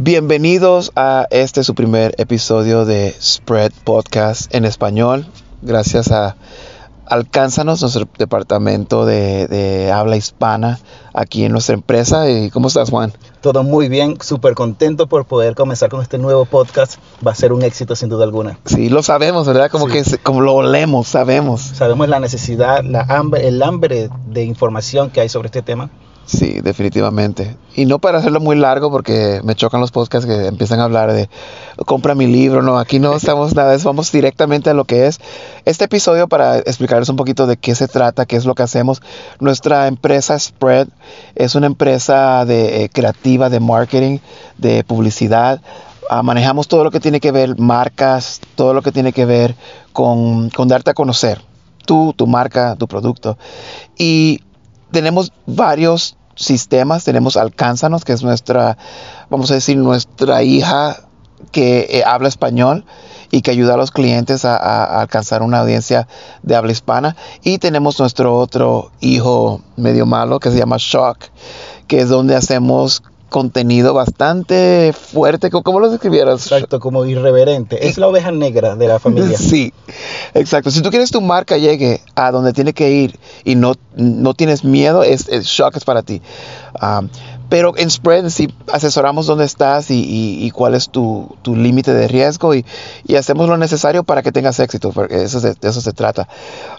Bienvenidos a este su primer episodio de Spread Podcast en español. Gracias a Alcánzanos, nuestro departamento de, de habla hispana aquí en nuestra empresa. ¿Y ¿Cómo estás, Juan? Todo muy bien, súper contento por poder comenzar con este nuevo podcast. Va a ser un éxito sin duda alguna. Sí, lo sabemos, ¿verdad? Como Sí. que como lo olemos, sabemos. Sabemos la necesidad, la hambre, el hambre de información que hay sobre este tema. Sí, definitivamente. Y no para hacerlo muy largo porque me chocan los podcasts que empiezan a hablar de compra mi libro, no, aquí no estamos nada, eso, vamos directamente a lo que es este episodio para explicarles un poquito de qué se trata, qué es lo que hacemos. Nuestra empresa Spread es una empresa de, eh, creativa de marketing, de publicidad. Ah, manejamos todo lo que tiene que ver marcas, todo lo que tiene que ver con, con darte a conocer tú, tu marca, tu producto. Y tenemos varios sistemas. Tenemos Alcánzanos, que es nuestra, vamos a decir, nuestra hija que eh, habla español y que ayuda a los clientes a, alcanzar una audiencia de habla hispana. Y tenemos nuestro otro hijo medio malo que se llama Shock, que es donde hacemos contenido bastante fuerte. ¿Cómo- ¿Cómo lo describieras? Exacto, como irreverente. Es la oveja negra de la familia. Sí, exacto. Si tú quieres tu marca llegue a donde tiene que ir y no, no tienes miedo, es, es shock es para ti. Um, pero en Spread sí asesoramos dónde estás y, y- y cuál es tu, tu límite de riesgo y, y hacemos lo necesario para que tengas éxito, porque eso se- de eso se trata.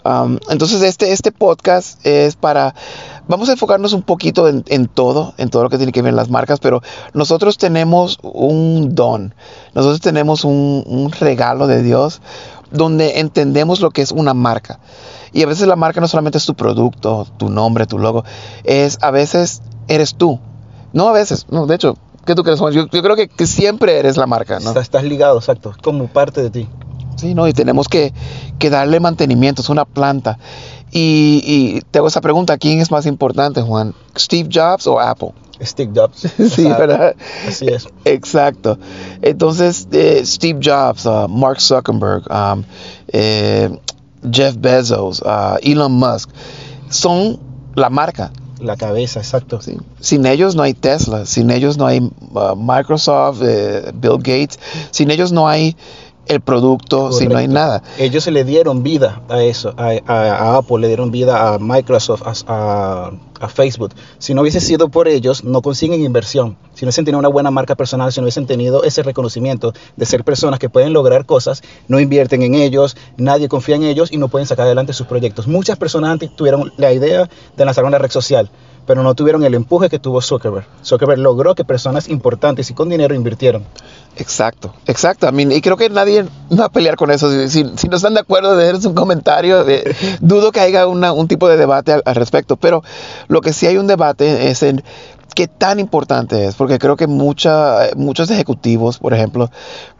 Um, entonces este, este podcast es para, vamos a enfocarnos un poquito en, en todo, en todo lo que tiene que ver las marcas, pero nosotros tenemos un don, nosotros tenemos un, un regalo de Dios donde entendemos lo que es una marca. Y a veces la marca no solamente es tu producto, tu nombre, tu logo, es a veces eres tú. No a veces, no, de hecho, ¿qué tú crees, Juan? Yo, yo creo que, que siempre eres la marca, ¿no? Estás, estás ligado, exacto, como parte de ti. Sí, no, y tenemos que, que darle mantenimiento, es una planta. Y, y te hago esa pregunta, ¿quién es más importante, Juan? ¿Steve Jobs o Apple? Steve Jobs. Sí, Exacto. ¿verdad? Así es. Exacto. Entonces, eh, Steve Jobs, uh, Mark Zuckerberg, um, eh, Jeff Bezos, uh, Elon Musk, son la marca. La cabeza, exacto. ¿sí? Sin ellos no hay Tesla, sin ellos no hay uh, Microsoft, eh, Bill Gates, sin ellos no hay el producto, si no hay Correcto. nada. Ellos se le dieron vida a eso, a, a- a Apple, le dieron vida a Microsoft, a, a- a Facebook. Si no hubiese sido por ellos, no consiguen inversión. Si no hubiesen tenido una buena marca personal, si no hubiesen tenido ese reconocimiento de ser personas que pueden lograr cosas, no invierten en ellos, nadie confía en ellos y no pueden sacar adelante sus proyectos. Muchas personas antes tuvieron la idea de lanzar una red social, pero no tuvieron el empuje que tuvo Zuckerberg. Zuckerberg logró que personas importantes y con dinero invirtieron. Exacto, exacto. I mean, y creo que nadie va a pelear con eso. Si, no están de acuerdo, déjenos un comentario. Eh, dudo que haya un tipo de debate al, al respecto. Pero lo que sí hay un debate es en qué tan importante es. Porque creo que mucha, muchos ejecutivos, por ejemplo,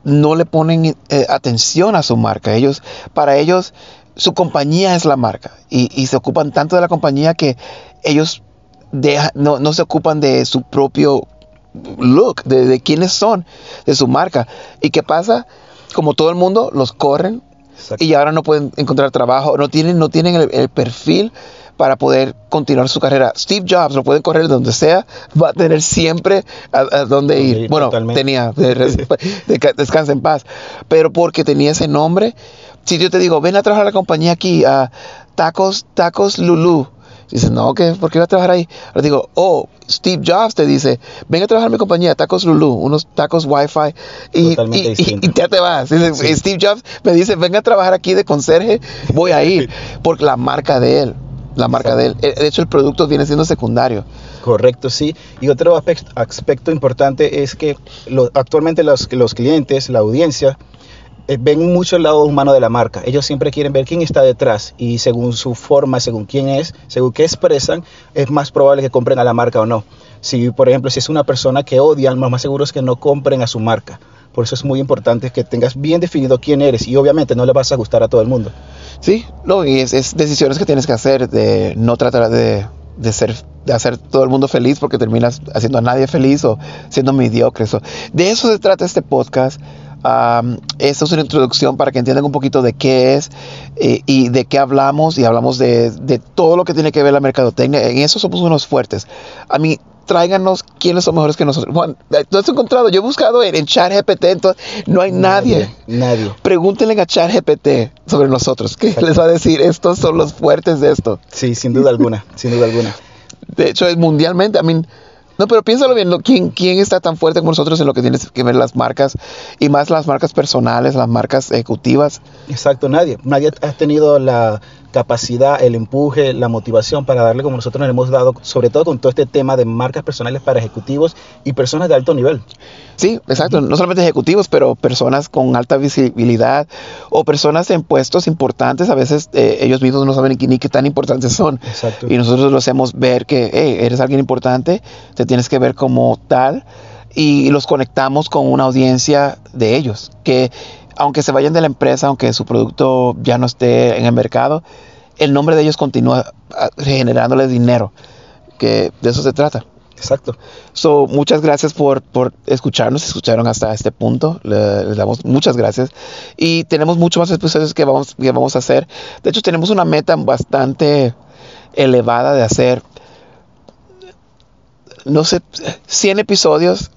no le ponen eh, atención a su marca. Ellos, para ellos, su compañía es la marca. Y, y se ocupan tanto de la compañía que ellos deja- no, no se ocupan de su propio look, de, de quiénes son, de su marca. ¿Y qué pasa? Como todo el mundo, los corren Exacto. y ahora no pueden encontrar trabajo, no tienen, no tienen el, el perfil para poder continuar su carrera. Steve Jobs lo pueden correr donde sea, va a tener siempre a, a dónde ir. Bueno, totalmente. tenía, de- de- de- descansa en paz, pero porque tenía ese nombre, si yo te digo, ven a trabajar a la compañía aquí, a Tacos, Tacos Lulu, dices, no, ¿qué? ¿por qué va a trabajar ahí? Le digo, oh, Steve Jobs te dice, ven a trabajar a mi compañía, Tacos Lulu, unos tacos Wi-Fi, y, y- y- y ya te vas. Dice, Sí. Steve Jobs me dice, ven a trabajar aquí de conserje, voy a ir, por la marca de él, la marca de él. Eh, De hecho, el producto viene siendo secundario. Correcto, sí. Y otro aspec- aspecto importante es que lo- actualmente los, los clientes, la audiencia, eh, ven mucho el lado humano de la marca. Ellos siempre quieren ver quién está detrás y según su forma, según quién es, según qué expresan, es más probable que compren a la marca o no. Si, por ejemplo, si es una persona que odian, lo más seguro es que no compren a su marca. Por eso es muy importante que tengas bien definido quién eres y obviamente no le vas a gustar a todo el mundo. Sí, no, y es, es decisiones que tienes que hacer de no tratar de, de ser de hacer todo el mundo feliz porque terminas haciendo a nadie feliz o siendo mediocre. So, de eso se trata este podcast. Um, esta es una introducción para que entiendan un poquito de qué es eh, y de qué hablamos y hablamos de, de todo lo que tiene que ver la mercadotecnia. En eso somos unos fuertes. A mí, tráiganos quiénes son mejores que nosotros. Juan, ¿tú has encontrado? Yo he buscado en, en chat GPT, entonces no hay nadie. Nadie. Pregúntenle a chat GPT sobre nosotros. ¿Qué les va a decir? Estos son los fuertes de esto. Sí, sin duda alguna, sin duda alguna. De hecho, es mundialmente, I mean, no, pero piénsalo bien, ¿no? ¿Quién, ¿quién está tan fuerte como nosotros en lo que tienes que ver las marcas y más las marcas personales, las marcas ejecutivas? Exacto, nadie. Nadie ha tenido la capacidad, el empuje, la motivación para darle como nosotros nos hemos dado, sobre todo con todo este tema de marcas personales para ejecutivos y personas de alto nivel. Sí, exacto. No solamente ejecutivos, pero personas con alta visibilidad o personas en puestos importantes. A veces eh, ellos mismos no saben ni, qué tan importantes son. Exacto. Y nosotros los hacemos ver que hey, eres alguien importante, te tienes que ver como tal y los conectamos con una audiencia de ellos. Que aunque se vayan de la empresa, aunque su producto ya no esté en el mercado, el nombre de ellos continúa ah, generándoles dinero. Que de eso se trata. Exacto. So, muchas gracias por, por escucharnos, escucharon hasta este punto, Le- les damos muchas gracias y tenemos muchos más episodios que vamos, que vamos a hacer. De hecho, tenemos una meta bastante elevada de hacer, no sé, 100 episodios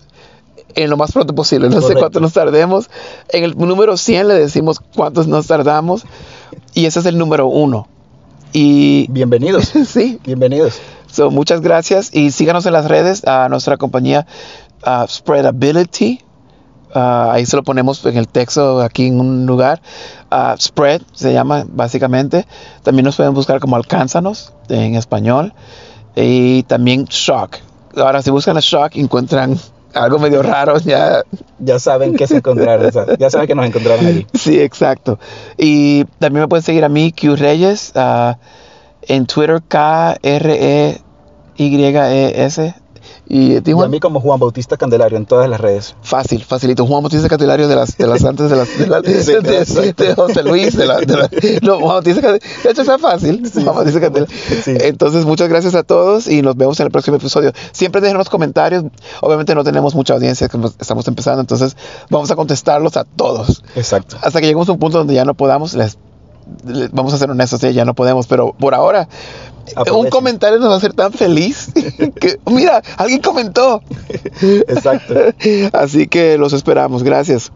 en lo más pronto posible. No sé Correcto. cuánto nos tardemos. En el número 100 le decimos cuántos nos tardamos y ese es el número uno. Y Bienvenidos. sí, Bienvenidos. So, muchas gracias y síganos en las redes a nuestra compañía ah, Spreadability. Ah, ahí se lo ponemos en el texto aquí en un lugar. Ah, Spread se llama básicamente. También nos pueden buscar como Alcánzanos en español. Y también Shock. Ahora, si buscan a Shock, encuentran algo medio raro. Ya, Ya saben que se encontraron, o sea, ya saben que nos encontraron allí. Sí, exacto. Y también me pueden seguir a mí, Q Reyes, ah, en Twitter, K-R-E-Y-E-S. Y, ti, Y a mí como Juan Bautista Candelario en todas las redes. Fácil, facilito. Juan Bautista Catelario de las, de las antes de las de, José Luis. De la, no, Juan Bautista Catelario. De hecho, está fácil. Juan Bautista Catelario. Sí. Entonces, muchas gracias a todos y nos vemos en el próximo episodio. Siempre déjenos comentarios. Obviamente no tenemos mucha audiencia, estamos empezando, entonces vamos a contestarlos a todos Exacto. hasta que lleguemos a un punto donde ya no podamos, les- vamos a ser honestos, ya no podemos, pero por ahora un Aprovechen. comentario nos va a hacer tan feliz que, mira, alguien comentó. Exacto. Así que los esperamos, gracias.